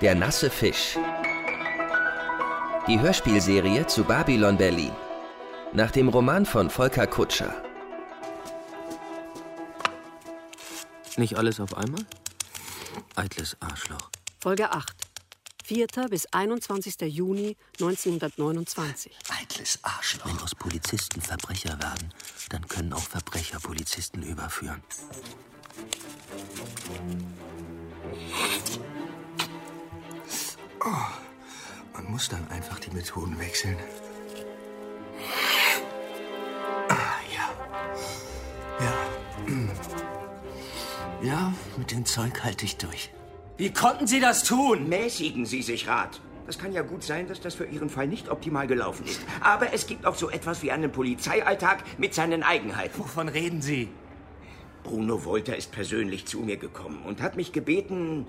Der nasse Fisch. Die Hörspielserie zu Babylon Berlin. Nach dem Roman von Volker Kutscher. Nicht alles auf einmal? Eitles Arschloch. Folge 8. 4. bis 21. Juni 1929. Eitles Arschloch. Wenn aus Polizisten Verbrecher werden, dann können auch Verbrecher Polizisten überführen. Oh, man muss dann einfach die Methoden wechseln. Ah, ja. Ja. Ja, mit dem Zeug halte ich durch. Wie konnten Sie das tun? Mäßigen Sie sich, Rat. Das kann ja gut sein, dass das für Ihren Fall nicht optimal gelaufen ist. Aber es gibt auch so etwas wie einen Polizeialltag mit seinen Eigenheiten. Wovon reden Sie? Bruno Wolter ist persönlich zu mir gekommen und hat mich gebeten,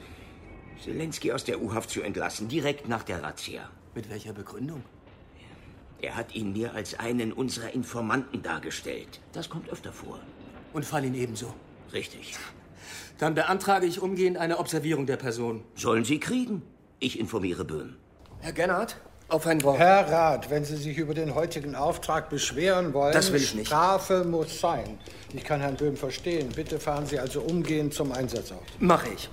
Zelensky aus der U-Haft zu entlassen, direkt nach der Razzia. Mit welcher Begründung? Er hat ihn mir als einen unserer Informanten dargestellt. Das kommt öfter vor. Und Fallin ebenso. Richtig. Dann beantrage ich umgehend eine Observierung der Person. Sollen Sie kriegen? Ich informiere Böhm. Herr Gennard, auf ein Wort. Herr Rat, wenn Sie sich über den heutigen Auftrag beschweren wollen, Das will ich nicht. Strafe muss sein. Ich kann Herrn Böhm verstehen. Bitte fahren Sie also umgehend zum Einsatzort. Mache ich.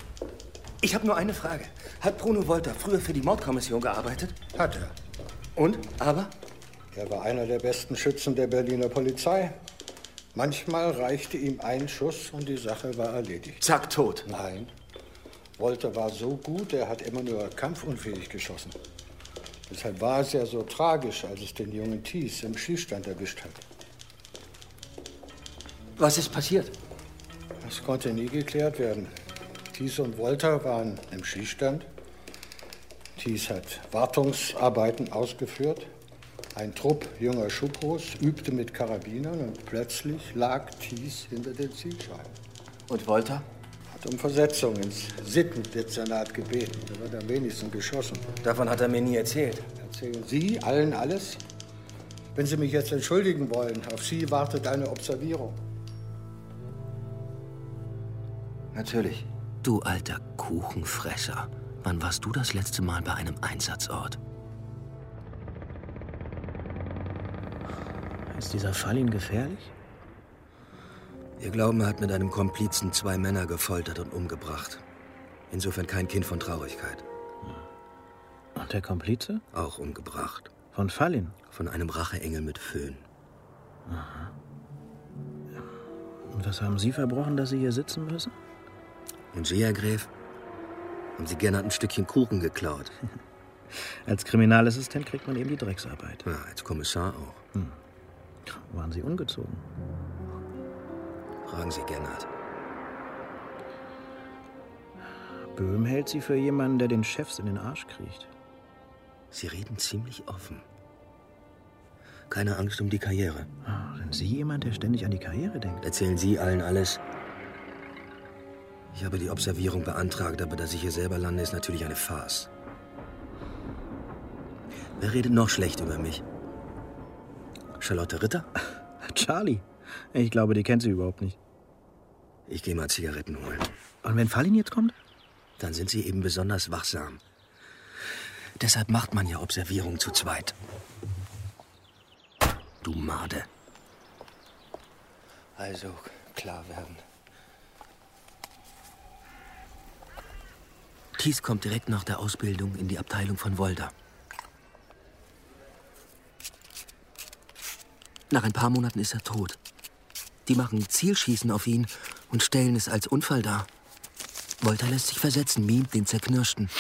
Ich habe nur eine Frage. Hat Bruno Wolter früher für die Mordkommission gearbeitet? Hat er. Und? Aber? Er war einer der besten Schützen der Berliner Polizei. Manchmal reichte ihm ein Schuss und die Sache war erledigt. Zack, tot. Nein. Wolter war so gut, er hat immer nur kampfunfähig geschossen. Deshalb war es ja so tragisch, als es den jungen Thies im Schießstand erwischt hat. Was ist passiert? Das konnte nie geklärt werden. Thies und Wolter waren im Schießstand. Thies hat Wartungsarbeiten ausgeführt. Ein Trupp junger Schupros übte mit Karabinern und plötzlich lag Thies hinter den Zielscheiben. Und Wolter? Hat um Versetzung ins Sittendezernat gebeten. Da wird am wenigsten geschossen. Davon hat er mir nie erzählt. Erzählen Sie allen alles? Wenn Sie mich jetzt entschuldigen wollen, auf Sie wartet eine Observierung. Natürlich. Du alter Kuchenfresser. Wann warst du das letzte Mal bei einem Einsatzort? Ist dieser Fall Ihnen gefährlich? Wir glauben, er hat mit einem Komplizen zwei Männer gefoltert und umgebracht. Insofern kein Kind von Traurigkeit. Und der Komplize? Auch umgebracht. Von Fallin? Von einem Racheengel mit Föhn. Und was haben Sie verbrochen, dass Sie hier sitzen müssen? Und Sie, Herr Gräf? Haben Sie gerne ein Stückchen Kuchen geklaut? Als Kriminalassistent kriegt man eben die Drecksarbeit. Ja, als Kommissar auch. Waren Sie ungezogen? Fragen Sie Gernot. Böhm hält Sie für jemanden, der den Chefs in den Arsch kriecht. Sie reden ziemlich offen. Keine Angst um die Karriere. Ah, Sind Sie jemand, der ständig an die Karriere denkt? Erzählen Sie allen alles. Ich habe die Observierung beantragt, aber dass ich hier selber lande, ist natürlich eine Farce. Wer redet noch schlecht über mich? Charlotte Ritter? Charlie. Ich glaube, die kennt Sie überhaupt nicht. Ich gehe mal Zigaretten holen. Und wenn Fallin jetzt kommt? Dann sind Sie eben besonders wachsam. Deshalb macht man ja Observierung zu zweit. Du Made. Also klar werden. Thies kommt direkt nach der Ausbildung in die Abteilung von Wolder. Nach ein paar Monaten ist er tot. Die machen Zielschießen auf ihn und stellen es als Unfall dar. Wolter lässt sich versetzen, mimt den Zerknirschten.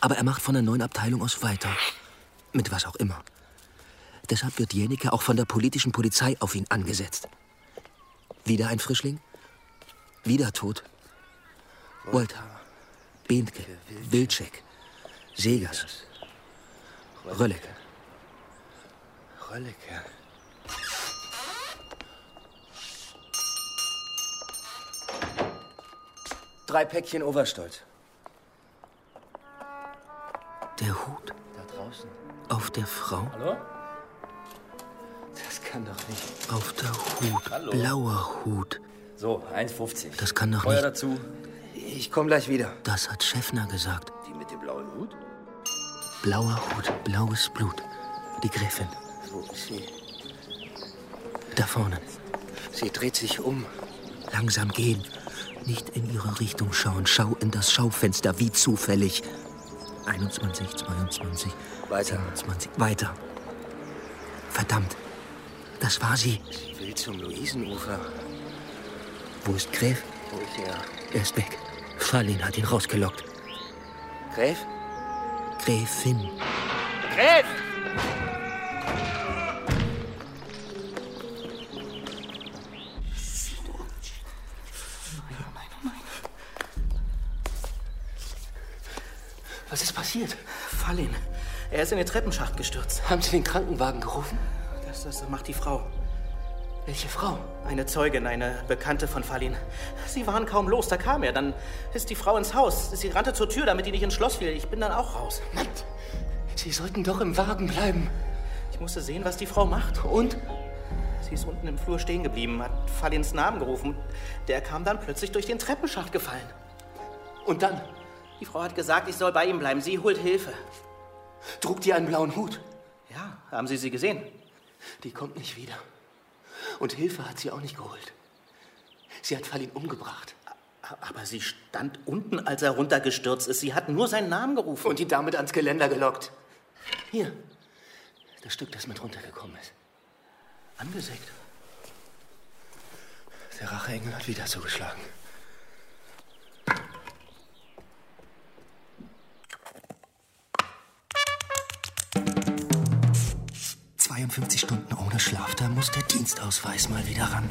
Aber er macht von der neuen Abteilung aus weiter. Mit was auch immer. Deshalb wird Jenike auch von der politischen Polizei auf ihn angesetzt. Wieder ein Frischling? Wieder tot. Wolter, Behnke, Wilczek, Segers, Röllecke. Röllecke. Drei Päckchen Oberstolz. Der Hut Da draußen. auf der Frau, Hallo? Das kann doch nicht. auf der Hut, Hallo. blauer Hut. So, 1,50. Das kann doch Feuer nicht. dazu. Ich komme gleich wieder. Das hat Schäffner gesagt. Die mit dem blauen Hut? Blauer Hut, blaues Blut. Die Gräfin. Wo ist sie? Da vorne. Sie dreht sich um. Langsam gehen. Nicht in ihre Richtung schauen. Schau in das Schaufenster, wie zufällig. 21, 22, Weiter. 27. Weiter. Verdammt. Das war sie. Sie will zum Luisenufer. Wo ist Gräf? Wo ist er? Er ist weg. Fallin hat ihn rausgelockt. Gräf? Gräfin. Gräf! Was ist passiert? Fallin. Er ist in den Treppenschacht gestürzt. Haben Sie den Krankenwagen gerufen? Das, das macht die Frau. Welche Frau? Eine Zeugin, eine Bekannte von Fallin. Sie waren kaum los, da kam er. Dann ist die Frau ins Haus. Sie rannte zur Tür, damit die nicht ins Schloss fiel. Ich bin dann auch raus. Mann, Sie sollten doch im Wagen bleiben. Ich musste sehen, was die Frau macht. Und? Sie ist unten im Flur stehen geblieben, hat Fallins Namen gerufen. Der kam dann plötzlich durch den Treppenschacht gefallen. Und dann? Die Frau hat gesagt, ich soll bei ihm bleiben. Sie holt Hilfe. Trug die einen blauen Hut? Ja, haben Sie sie gesehen? Die kommt nicht wieder. Und Hilfe hat sie auch nicht geholt. Sie hat Fallin umgebracht. Aber sie stand unten, als er runtergestürzt ist. Sie hat nur seinen Namen gerufen. Und ihn damit ans Geländer gelockt. Hier, das Stück, das mit runtergekommen ist. Angesägt. Der Racheengel hat wieder zugeschlagen. ...52 Stunden ohne Schlaf, da muss der Dienstausweis mal wieder ran.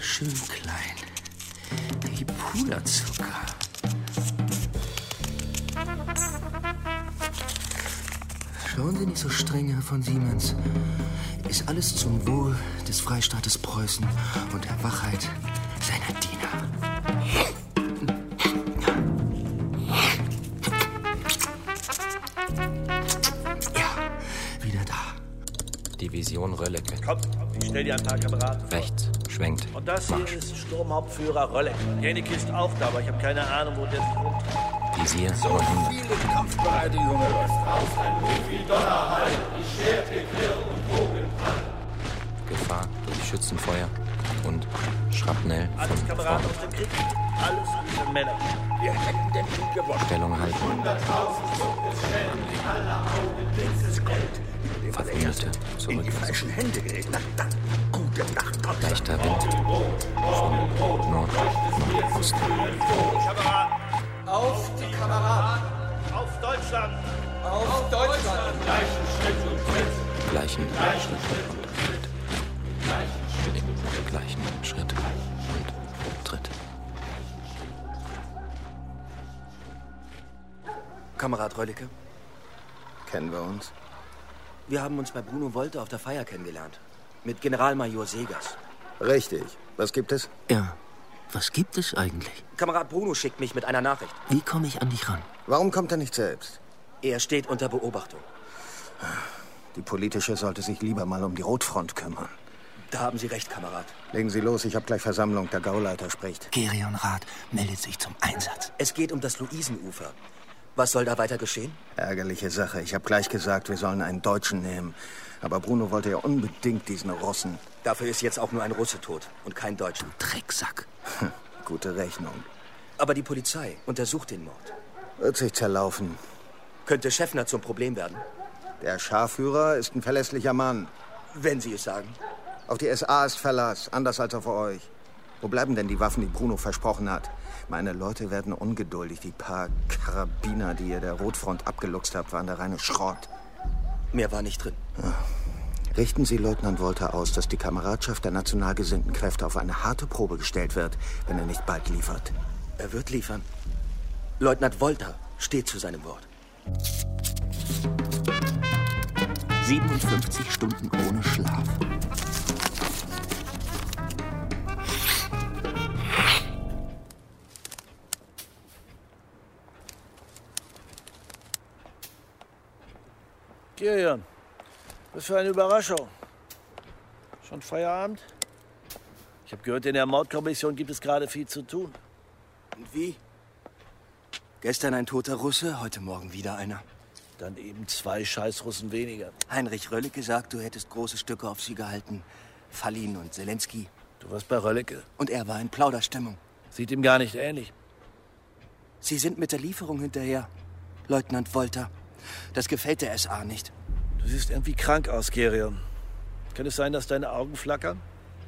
Schön klein. Wie Puderzucker. Schauen Sie nicht so streng, Herr von Siemens. Ist alles zum Wohl des Freistaates Preußen und der Wachheit seiner Diener. Division Röllecke. Komm, ich stell dir ein paar Kameraden vor. Rechts, schwenkt. Und das hier Marsch. ist Sturmhauptführer Röllecke. Janik ist auch da, aber ich habe keine Ahnung, wo der sich rumtreibt. Visier 900. Viele kampfbereite junge Gefahr durch Schützenfeuer und Schrapnell Alles von Kameraden aus dem Krieg. Alles gute Männer. Wir hätten den Krieg gewonnen. Stellung halten. Verwundete In die zurück. falschen Hände gerät. Na dann, gute Nacht, Gott. Leichter Wind von Nord nach Osten. Auf die Kameraden! Auf Deutschland! Auf Deutschland! Gleichen Schritt und Tritt. Im gleichen Schritt und Tritt. Kamerad Röllicke, Kennen wir uns? Wir haben uns bei Bruno Wolter auf der Feier kennengelernt. Mit Generalmajor Segers. Richtig. Was gibt es? Ja. Was gibt es eigentlich? Kamerad Bruno schickt mich mit einer Nachricht. Wie komme ich an dich ran? Warum kommt er nicht selbst? Er steht unter Beobachtung. Die politische sollte sich lieber mal um die Rotfront kümmern. Da haben Sie recht, Kamerad. Legen Sie los, ich habe gleich Versammlung. Der Gauleiter spricht. Gerion Rath meldet sich zum Einsatz. Es geht um das Luisenufer. Was soll da weiter geschehen? Ärgerliche Sache. Ich habe gleich gesagt, wir sollen einen Deutschen nehmen. Aber Bruno wollte ja unbedingt diesen Russen. Dafür ist jetzt auch nur ein Russe tot und kein Deutscher. Drecksack. Gute Rechnung. Aber die Polizei untersucht den Mord. Wird sich zerlaufen. Könnte Schäffner zum Problem werden? Der Scharführer ist ein verlässlicher Mann. Wenn Sie es sagen. Auf die SA ist Verlass, anders als auf euch. Wo bleiben denn die Waffen, die Bruno versprochen hat? Meine Leute werden ungeduldig. Die paar Karabiner, die ihr der Rotfront abgeluchst habt, waren der reine Schrott. Mehr war nicht drin. Richten Sie Leutnant Wolter aus, dass die Kameradschaft der national gesinnten Kräfte auf eine harte Probe gestellt wird, wenn er nicht bald liefert. Er wird liefern. Leutnant Wolter steht zu seinem Wort. 57 Stunden ohne Schlaf. Kirian, was für eine Überraschung. Schon Feierabend? Ich habe gehört, in der Mordkommission gibt es gerade viel zu tun. Und wie? Gestern ein toter Russe, heute Morgen wieder einer. Dann eben zwei Scheißrussen weniger. Heinrich Röllecke sagt, du hättest große Stücke auf sie gehalten. Fallin und Zelensky. Du warst bei Röllecke. Und er war in Plauderstimmung. Sieht ihm gar nicht ähnlich. Sie sind mit der Lieferung hinterher, Leutnant Wolter. Das gefällt der SA nicht. Du siehst irgendwie krank aus, Gerion. Kann es sein, dass deine Augen flackern?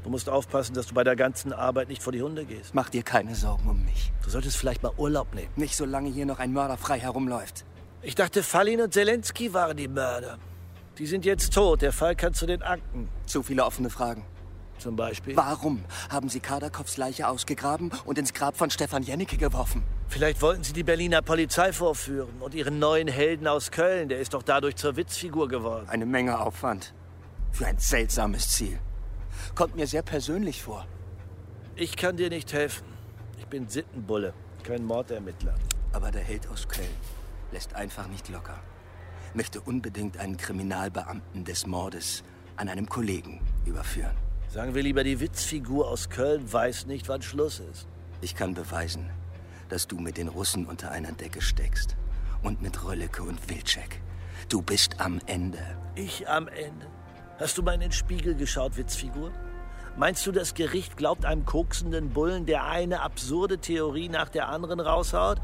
Du musst aufpassen, dass du bei der ganzen Arbeit nicht vor die Hunde gehst. Mach dir keine Sorgen um mich. Du solltest vielleicht mal Urlaub nehmen. Nicht solange hier noch ein Mörder frei herumläuft. Ich dachte, Fallin und Zelensky waren die Mörder. Die sind jetzt tot. Der Fall kann zu den Akten. Zu viele offene Fragen. Zum Beispiel? Warum haben Sie Kardakows Leiche ausgegraben und ins Grab von Stefan Jennecke geworfen? Vielleicht wollten Sie die Berliner Polizei vorführen und Ihren neuen Helden aus Köln. Der ist doch dadurch zur Witzfigur geworden. Eine Menge Aufwand. Für ein seltsames Ziel. Kommt mir sehr persönlich vor. Ich kann dir nicht helfen. Ich bin Sittenbulle, kein Mordermittler. Aber der Held aus Köln lässt einfach nicht locker. Möchte unbedingt einen Kriminalbeamten des Mordes an einem Kollegen überführen. Sagen wir lieber, die Witzfigur aus Köln weiß nicht, wann Schluss ist. Ich kann beweisen, dass du mit den Russen unter einer Decke steckst. Und mit Röllecke und Wilczek. Du bist am Ende. Ich am Ende? Hast du mal in den Spiegel geschaut, Witzfigur? Meinst du, das Gericht glaubt einem koksenden Bullen, der eine absurde Theorie nach der anderen raushaut?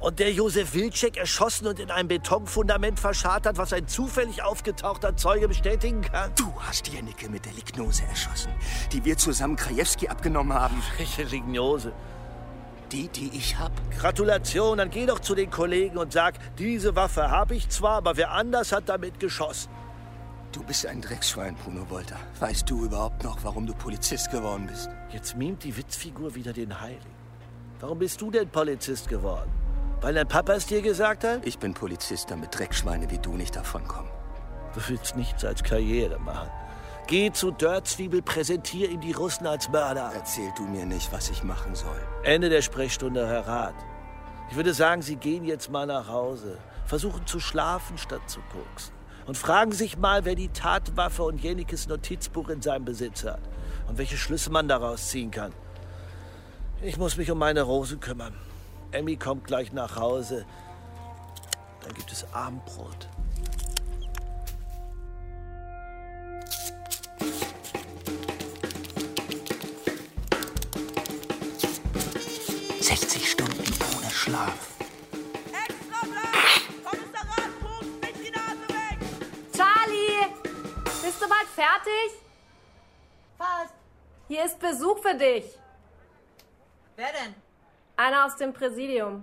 Und der Josef Wilczek erschossen und in einem Betonfundament verscharrt hat, was ein zufällig aufgetauchter Zeuge bestätigen kann? Du hast Jennecke mit der Lignose erschossen, die wir zusammen Krajewski abgenommen haben. Welche Lignose? Die, die ich hab. Gratulation, dann geh doch zu den Kollegen und sag, diese Waffe habe ich zwar, aber wer anders hat damit geschossen. Du bist ein Drecksschwein, Bruno Wolter. Weißt du überhaupt noch, warum du Polizist geworden bist? Jetzt mimt die Witzfigur wieder den Heiligen. Warum bist du denn Polizist geworden? Weil dein Papa es dir gesagt hat? Ich bin Polizist, damit Dreckschweine wie du nicht davonkommen. Du willst nichts als Karriere machen. Geh zu Dörrzwiebel, präsentier ihm die Russen als Mörder. Erzähl du mir nicht, was ich machen soll. Ende der Sprechstunde, Herr Rat. Ich würde sagen, Sie gehen jetzt mal nach Hause. Versuchen zu schlafen, statt zu koksen. Und fragen sich mal, wer die Tatwaffe und Jennekes Notizbuch in seinem Besitz hat. Und welche Schlüsse man daraus ziehen kann. Ich muss mich um meine Rose kümmern. Emmy kommt gleich nach Hause. Dann gibt es Abendbrot. »60 Stunden ohne Schlaf. Charlie! Bist du bald fertig? Fast. Hier ist Besuch für dich. Wer denn? Einer aus dem Präsidium.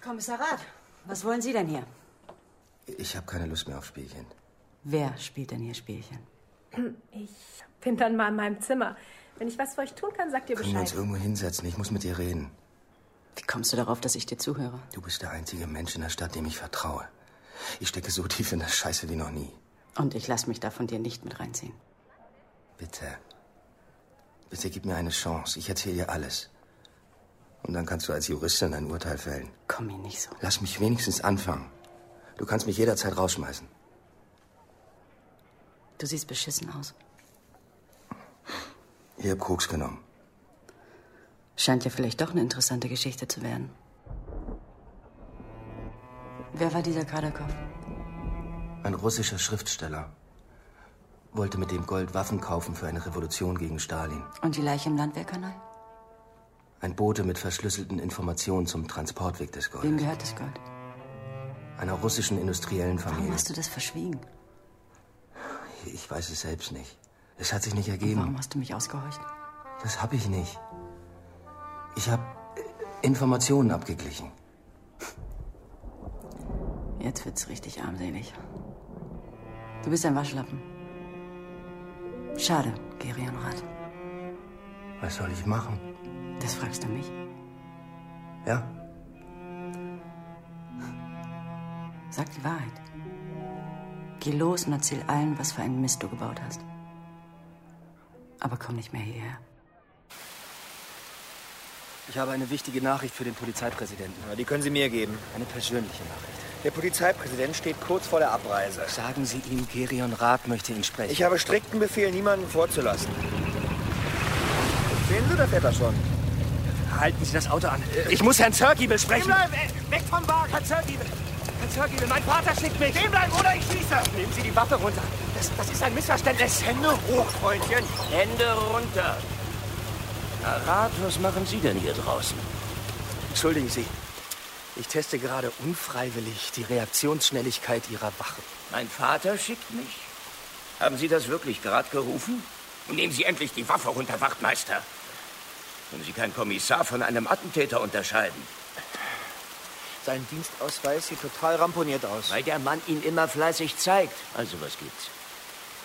Kommissarrat, was wollen Sie denn hier? Ich habe keine Lust mehr auf Spielchen. Wer spielt denn hier Spielchen? Ich bin dann mal in meinem Zimmer. Wenn ich was für euch tun kann, sagt ihr Können wir uns Bescheid. irgendwo hinsetzen? Ich muss mit dir reden. Wie kommst du darauf, dass ich dir zuhöre? Du bist der einzige Mensch in der Stadt, dem ich vertraue. Ich stecke so tief in der Scheiße wie noch nie. Und ich lasse mich da von dir nicht mit reinziehen. Bitte. Bitte gib mir eine Chance. Ich erzähle dir alles. Und dann kannst du als Juristin ein Urteil fällen. Komm mir nicht so. Lass mich wenigstens anfangen. Du kannst mich jederzeit rausschmeißen. Du siehst beschissen aus. Ich hab Koks genommen. Scheint ja vielleicht doch eine interessante Geschichte zu werden. Wer war dieser Kardakov? Ein russischer Schriftsteller. Wollte mit dem Gold Waffen kaufen für eine Revolution gegen Stalin. Und die Leiche im Landwehrkanal? Ein Bote mit verschlüsselten Informationen zum Transportweg des Goldes. Wem gehört das Gold? Einer russischen industriellen Warum Familie. hast du das verschwiegen? Ich weiß es selbst nicht. Es hat sich nicht Und ergeben. warum hast du mich ausgehorcht? Das habe ich nicht. Ich habe Informationen abgeglichen. Jetzt wird's richtig armselig. Du bist ein Waschlappen. Schade, Gerion Rat. Was soll ich machen? Das fragst du mich. Ja? Sag die Wahrheit. Geh los und erzähl allen, was für einen Mist du gebaut hast. Aber komm nicht mehr hierher. Ich habe eine wichtige Nachricht für den Polizeipräsidenten. Die können Sie mir geben. Eine persönliche Nachricht. Der Polizeipräsident steht kurz vor der Abreise. Sagen Sie ihm, Gerion Rath möchte ihn sprechen. Ich habe strikten Befehl, niemanden vorzulassen. Sehen Sie, da fährt er schon. Halten Sie das Auto an. Ich muss Herrn Zörgiebel sprechen. Stehen bleiben! Äh, Weg vom Wagen! Herr Zörgiebel! Herr Zörgiebel, mein Vater schickt mich! Stehen bleiben oder ich schieße! Nehmen Sie die Waffe runter. Das, das ist ein Missverständnis. Hände hoch, Freundchen! Hände runter! Herr Rath, was machen Sie denn hier draußen? Entschuldigen Sie. Ich teste gerade unfreiwillig die Reaktionsschnelligkeit Ihrer Wache. Mein Vater schickt mich? Haben Sie das wirklich gerade gerufen? Nehmen Sie endlich die Waffe runter, Wachtmeister. Können Sie keinen Kommissar von einem Attentäter unterscheiden? Sein Dienstausweis sieht total ramponiert aus. Weil der Mann ihn immer fleißig zeigt. Also, was gibt's?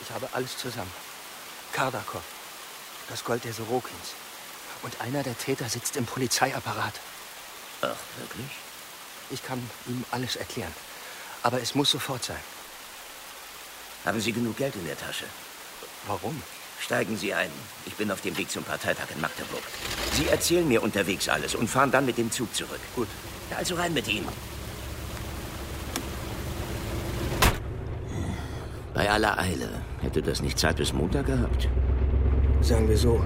Ich habe alles zusammen. Kardakov, das Gold der Sorokins. Und einer der Täter sitzt im Polizeiapparat. Ach, wirklich? Ich kann ihm alles erklären. Aber es muss sofort sein. Haben Sie genug Geld in der Tasche? Warum? Steigen Sie ein. Ich bin auf dem Weg zum Parteitag in Magdeburg. Sie erzählen mir unterwegs alles und fahren dann mit dem Zug zurück. Gut. Also rein mit Ihnen. Bei aller Eile. Hätte das nicht Zeit bis Montag gehabt? Sagen wir so.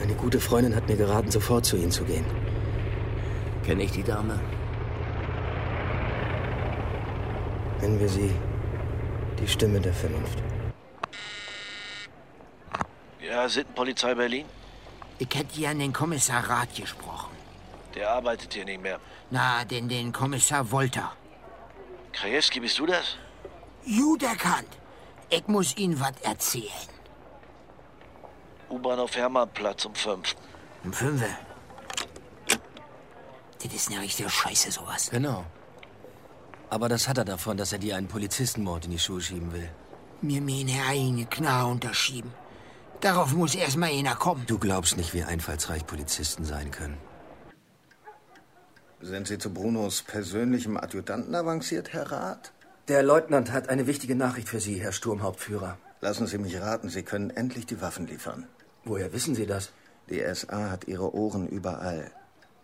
Eine gute Freundin hat mir geraten, sofort zu Ihnen zu gehen. Kenne ich die Dame? Nennen wir sie die Stimme der Vernunft. Ja, Sittenpolizei Berlin? Ich hätte ja an den Kommissar Rath gesprochen. Der arbeitet hier nicht mehr. Na, den, den Kommissar Wolter. Krajewski, bist du das? Gut erkannt. Ich muss Ihnen was erzählen. U-Bahnhof Hermannplatz um fünf. Um fünf. Das ist eine richtige Scheiße, sowas. Genau. Aber das hat er davon, dass er dir einen Polizistenmord in die Schuhe schieben will. Mir meine eigene Knarre unterschieben. Darauf muss erst mal einer kommen. Du glaubst nicht, wie einfallsreich Polizisten sein können. Sind Sie zu Brunos persönlichem Adjutanten avanciert, Herr Rath? Der Leutnant hat eine wichtige Nachricht für Sie, Herr Sturmhauptführer. Lassen Sie mich raten, Sie können endlich die Waffen liefern. Woher wissen Sie das? Die SA hat ihre Ohren überall.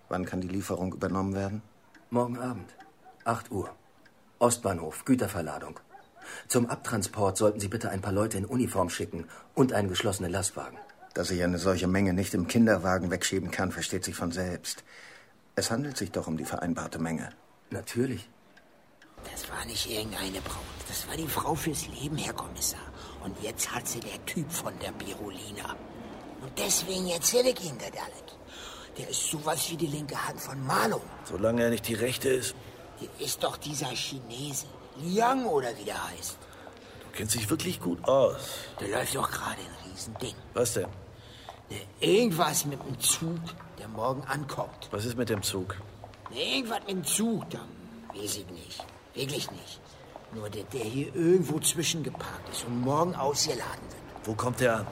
Wann kann die Lieferung übernommen werden? Morgen Abend, 8 Uhr. Ostbahnhof, Güterverladung. Zum Abtransport sollten Sie bitte ein paar Leute in Uniform schicken und einen geschlossenen Lastwagen. Dass ich eine solche Menge nicht im Kinderwagen wegschieben kann, versteht sich von selbst. Es handelt sich doch um die vereinbarte Menge. Natürlich. Das war nicht irgendeine Braut. Das war die Frau fürs Leben, Herr Kommissar. Und jetzt hat sie der Typ von der Birolina. Und deswegen erzähle ich Ihnen das alles. Der ist sowas wie die linke Hand von Mano. Solange er nicht die rechte ist. Der ist doch dieser Chinese. Liang oder wie der heißt. Du kennst dich wirklich gut aus. Der läuft doch gerade ein Riesending. Was denn? Ne, Irgendwas mit dem Zug, der morgen ankommt. Was ist mit dem Zug? Ne, Irgendwas mit dem Zug, da weiß ich nicht. Wirklich nicht. Nur der, der hier irgendwo zwischengeparkt ist und morgen ausgeladen wird. Wo kommt der an?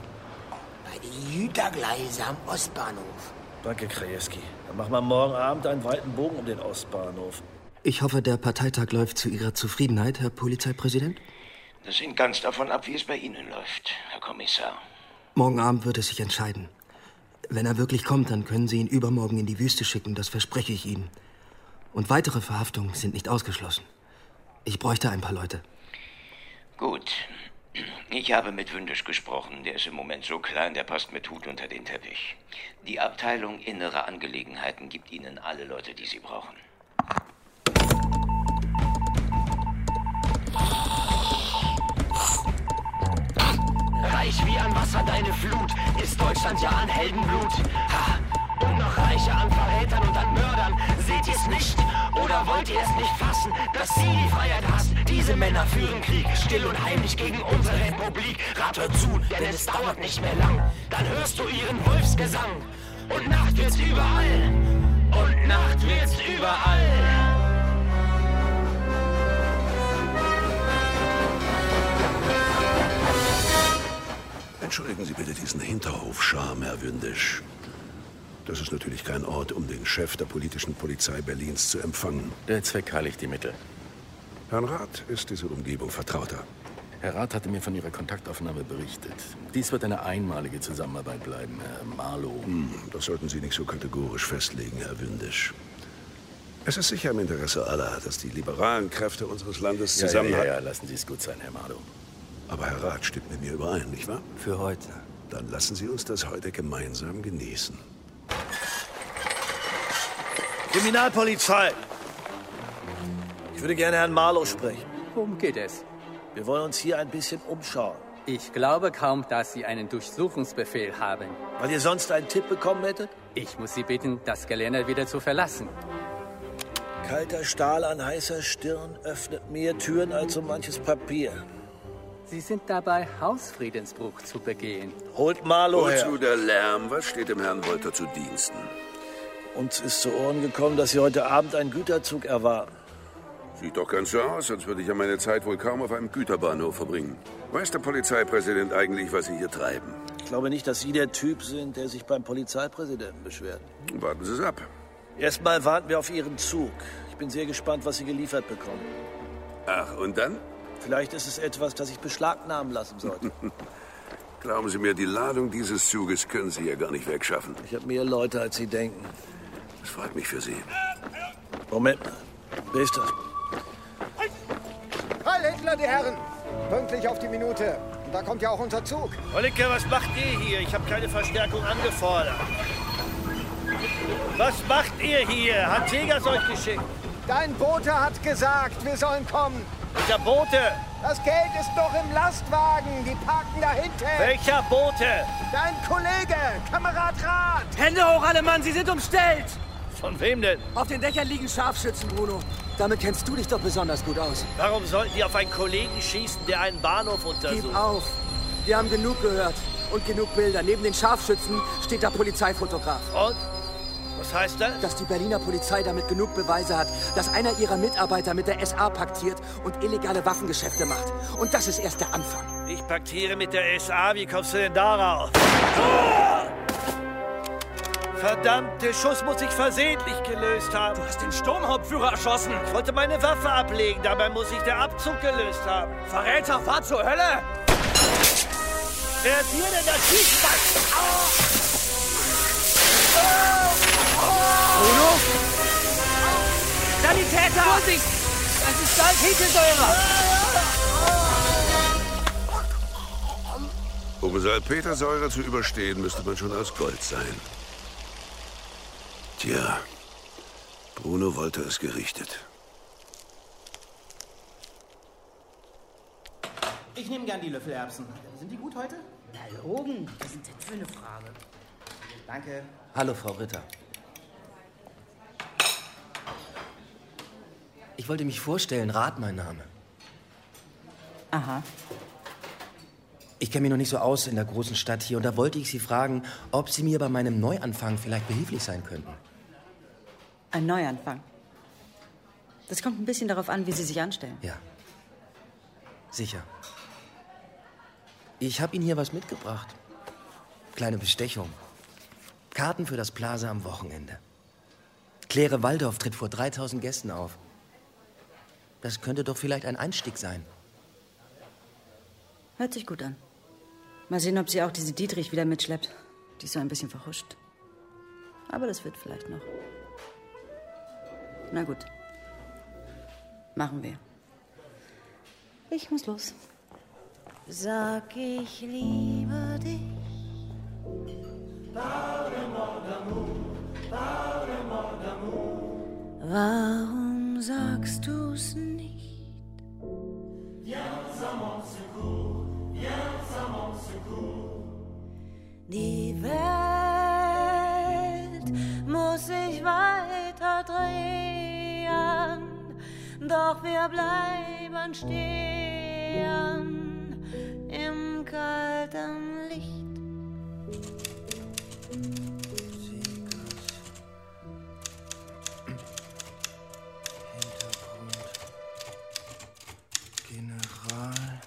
Bei den Jütergleise am Ostbahnhof. Danke, Krajewski. Dann machen wir morgen Abend einen weiten Bogen um den Ostbahnhof. Ich hoffe, der Parteitag läuft zu Ihrer Zufriedenheit, Herr Polizeipräsident. Das hängt ganz davon ab, wie es bei Ihnen läuft, Herr Kommissar. Morgen Abend wird es sich entscheiden. Wenn er wirklich kommt, dann können Sie ihn übermorgen in die Wüste schicken, das verspreche ich Ihnen. Und weitere Verhaftungen sind nicht ausgeschlossen. Ich bräuchte ein paar Leute. Gut. Ich habe mit Wündisch gesprochen. Der ist im Moment so klein, der passt mit Hut unter den Teppich. Die Abteilung Innere Angelegenheiten gibt Ihnen alle Leute, die Sie brauchen. Reich wie an Wasser deine Flut, ist Deutschland ja an Heldenblut. Ha. Und noch reicher an Verrätern und an Mördern. Seht ihr's nicht? Oder wollt ihr es nicht fassen, dass sie die Freiheit hasst? Diese Männer führen Krieg, still und heimlich gegen unsere Republik. Rat hör zu, denn es dauert nicht mehr lang. Dann hörst du ihren Wolfsgesang. Und Nacht wird's überall. Und Nacht wird's überall. Entschuldigen Sie bitte diesen Hinterhofscham, Herr Wündisch. Das ist natürlich kein Ort, um den Chef der politischen Polizei Berlins zu empfangen. Der Zweck heiligt die Mittel. Herrn Rath ist diese Umgebung vertrauter. Herr Rath hatte mir von Ihrer Kontaktaufnahme berichtet. Dies wird eine einmalige Zusammenarbeit bleiben, Herr Marlow. Hm, das sollten Sie nicht so kategorisch festlegen, Herr Wündisch. Es ist sicher im Interesse aller, dass die liberalen Kräfte unseres Landes Ja, zusammenhalten. ja, ja, lassen Sie es gut sein, Herr Marlow. Aber Herr Rat stimmt mit mir überein, nicht wahr? Für heute. Dann lassen Sie uns das heute gemeinsam genießen. Kriminalpolizei. Ich würde gerne Herrn Marlow sprechen. Worum geht es? Wir wollen uns hier ein bisschen umschauen. Ich glaube kaum, dass Sie einen Durchsuchungsbefehl haben. Weil ihr sonst einen Tipp bekommen hättet? Ich muss Sie bitten, das Gelände wieder zu verlassen. Kalter Stahl an heißer Stirn öffnet mehr Türen als so manches Papier. Sie sind dabei, Hausfriedensbruch zu begehen. Holt Marlow her. Wozu der Lärm? Was steht dem Herrn Wolter zu Diensten? Uns ist zu Ohren gekommen, dass Sie heute Abend einen Güterzug erwarten. Sieht doch ganz so aus, als würde ich ja meine Zeit wohl kaum auf einem Güterbahnhof verbringen. Weiß der Polizeipräsident eigentlich, was Sie hier treiben? Ich glaube nicht, dass Sie der Typ sind, der sich beim Polizeipräsidenten beschwert. Warten Sie es ab. Erstmal warten wir auf Ihren Zug. Ich bin sehr gespannt, was Sie geliefert bekommen. Ach, und dann? Vielleicht ist es etwas, das ich beschlagnahmen lassen sollte. Glauben Sie mir, die Ladung dieses Zuges können Sie ja gar nicht wegschaffen. Ich habe mehr Leute, als Sie denken. Das freut mich für Sie. Moment mal. Wer ist das? Heil Hitler, die Herren! Pünktlich auf die Minute. Und da kommt ja auch unser Zug. Holicke, was macht ihr hier? Ich habe keine Verstärkung angefordert. Was macht ihr hier? Hat Tegas euch geschickt? Dein Bote hat gesagt, wir sollen kommen. Welcher Bote? Das Geld ist noch im Lastwagen. Die parken da hinten. Welcher Bote? Dein Kollege, Kamerad Rath. Hände hoch, alle Mann, Sie sind umstellt! Von wem denn? Auf den Dächern liegen Scharfschützen, Bruno. Damit kennst du dich doch besonders gut aus. Warum sollten die auf einen Kollegen schießen, der einen Bahnhof untersucht? Gib auf. Wir haben genug gehört. Und genug Bilder. Neben den Scharfschützen steht der Polizeifotograf. Und? Was heißt das? Dass die Berliner Polizei damit genug Beweise hat, dass einer ihrer Mitarbeiter mit der SA paktiert und illegale Waffengeschäfte macht. Und das ist erst der Anfang. Ich paktiere mit der SA. Wie kommst du denn darauf? Verdammt, der Schuss muss sich versehentlich gelöst haben. Du hast den Sturmhauptführer erschossen. Ich wollte meine Waffe ablegen, dabei muss sich der Abzug gelöst haben. Verräter, fahr zur Hölle! Wer hat hier denn das Schießbein? Bruno? Sanitäter! Vorsicht! Es ist Salpetersäure! Um Salpetersäure zu überstehen, müsste man schon aus Gold sein. Tja, Bruno wollte es gerichtet. Ich nehme gern die Löffelerbsen. Sind die gut heute? Na, Logen, was ist denn für eine Frage? Danke. Hallo, Frau Ritter. Ich wollte mich vorstellen, Rat mein Name. Aha. Ich kenne mich noch nicht so aus in der großen Stadt hier und da wollte ich Sie fragen, ob Sie mir bei meinem Neuanfang vielleicht behilflich sein könnten. Ein Neuanfang. Das kommt ein bisschen darauf an, wie Sie sich anstellen. Ja. Sicher. Ich habe Ihnen hier was mitgebracht. Kleine Bestechung. Karten für das Plaza am Wochenende. Claire Waldorf tritt vor 3000 Gästen auf. Das könnte doch vielleicht ein Einstieg sein. Hört sich gut an. Mal sehen, ob sie auch diese Dietrich wieder mitschleppt. Die ist so ein bisschen verhuscht. Aber das wird vielleicht noch. Na gut. Machen wir. Ich muss los. Sag ich liebe dich. Warum sagst du's nicht? Doch wir bleiben stehen im kalten Licht. General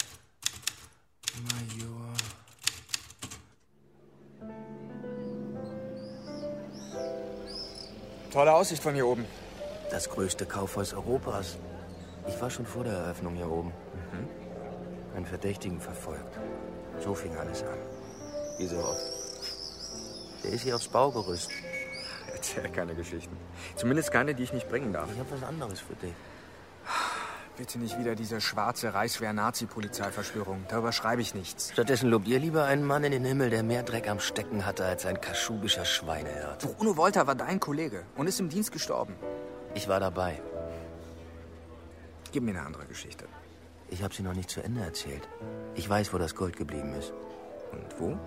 Major. Tolle Aussicht von hier oben. Das größte Kaufhaus Europas. Ich war schon vor der Eröffnung hier oben. Einen Verdächtigen verfolgt. So fing alles an. Wie so oft. Der ist hier aufs Baugerüst. Erzähl keine Geschichten. Zumindest keine, die ich nicht bringen darf. Ich habe was anderes für dich. Bitte nicht wieder diese schwarze Reichswehr-Nazi-Polizeiverschwörung. Darüber schreibe ich nichts. Stattdessen lobt ihr lieber einen Mann in den Himmel, der mehr Dreck am Stecken hatte als ein kaschubischer Schweinehirt. Bruno Wolter war dein Kollege und ist im Dienst gestorben. Ich war dabei. Gib mir eine andere Geschichte. Ich habe sie noch nicht zu Ende erzählt. Ich weiß, wo das Gold geblieben ist. Und wo?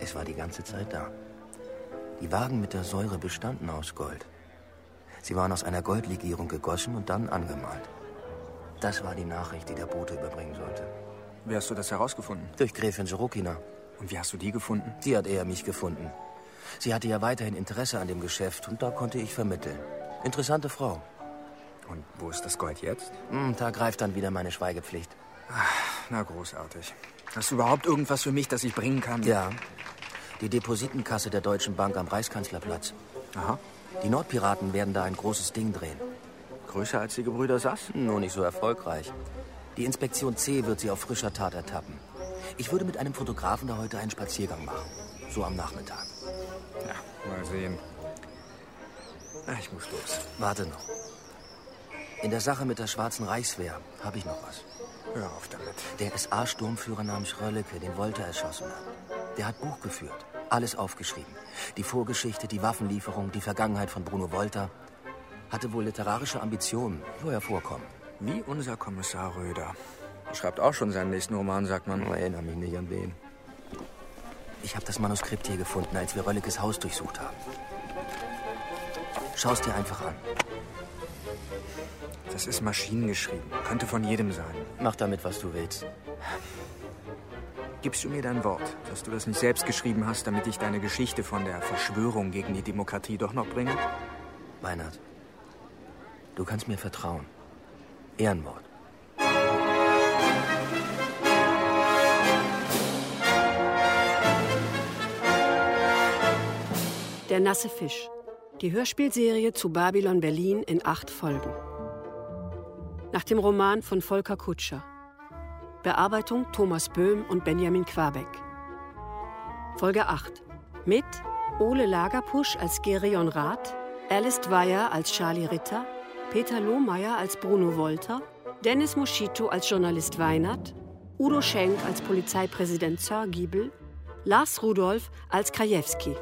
Es war die ganze Zeit da. Die Wagen mit der Säure bestanden aus Gold. Sie waren aus einer Goldlegierung gegossen und dann angemalt. Das war die Nachricht, die der Bote überbringen sollte. Wie hast du das herausgefunden? Durch Gräfin Sorokina. Und wie hast du die gefunden? Sie hat eher mich gefunden. Sie hatte ja weiterhin Interesse an dem Geschäft und da konnte ich vermitteln. Interessante Frau. Und wo ist das Gold jetzt? Hm, da greift dann wieder meine Schweigepflicht. Ach, na, großartig. Hast du überhaupt irgendwas für mich, das ich bringen kann? Ja. Die Depositenkasse der Deutschen Bank am Reichskanzlerplatz. Aha. Die Nordpiraten werden da ein großes Ding drehen. Größer als die Gebrüder Sass? Nur nicht so erfolgreich. Die Inspektion C wird sie auf frischer Tat ertappen. Ich würde mit einem Fotografen da heute einen Spaziergang machen. So am Nachmittag. Ja, mal sehen. Ach, ich muss los. Warte noch. In der Sache mit der Schwarzen Reichswehr habe ich noch was. Hör auf damit. Der SA-Sturmführer namens Rölleke, den Wolter erschossen hat. Der hat Buch geführt. Alles aufgeschrieben. Die Vorgeschichte, die Waffenlieferung, die Vergangenheit von Bruno Wolter. Hatte wohl literarische Ambitionen, wo er vorkommt. Wie unser Kommissar Röder. Er schreibt auch schon seinen nächsten Roman, sagt man. Ich erinnere mich nicht an wen. Ich habe das Manuskript hier gefunden, als wir Röllekes Haus durchsucht haben. Schau's dir einfach an. Das ist maschinengeschrieben. Könnte von jedem sein. Mach damit, was du willst. Gibst du mir dein Wort, dass du das nicht selbst geschrieben hast, damit ich deine Geschichte von der Verschwörung gegen die Demokratie doch noch bringe? Meinhard, du kannst mir vertrauen. Ehrenwort. Der nasse Fisch. Die Hörspielserie zu Babylon Berlin in acht Folgen. Nach dem Roman von Volker Kutscher. Bearbeitung Thomas Böhm und Benjamin Quabeck. Folge 8. Mit Ole Lagerpusch als Gerion Rath, Alice Dwyer als Charlie Ritter, Peter Lohmeier als Bruno Wolter, Dennis Moschito als Journalist Weinert, Udo Schenk als Polizeipräsident Zörgiebel, Lars Rudolph als Krajewski.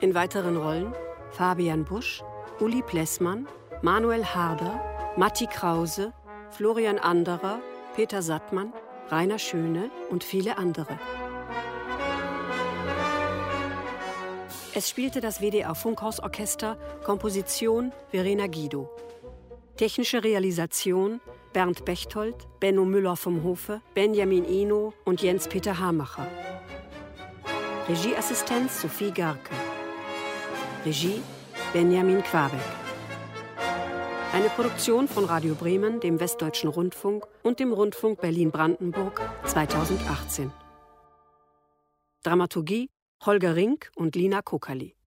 In weiteren Rollen Fabian Busch, Uli Plessmann, Manuel Harder, Matti Krause, Florian Anderer, Peter Sattmann, Rainer Schöne und viele andere. Es spielte das WDR Funkhausorchester, Komposition Verena Guido. Technische Realisation Bernd Bechtold, Benno Müller vom Hofe, Benjamin Eno und Jens-Peter Hamacher. Regieassistenz Sophie Garke. Regie Benjamin Quabeck. Eine Produktion von Radio Bremen, dem Westdeutschen Rundfunk und dem Rundfunk Berlin-Brandenburg 2018. Dramaturgie Holger Rink und Lina Kokali.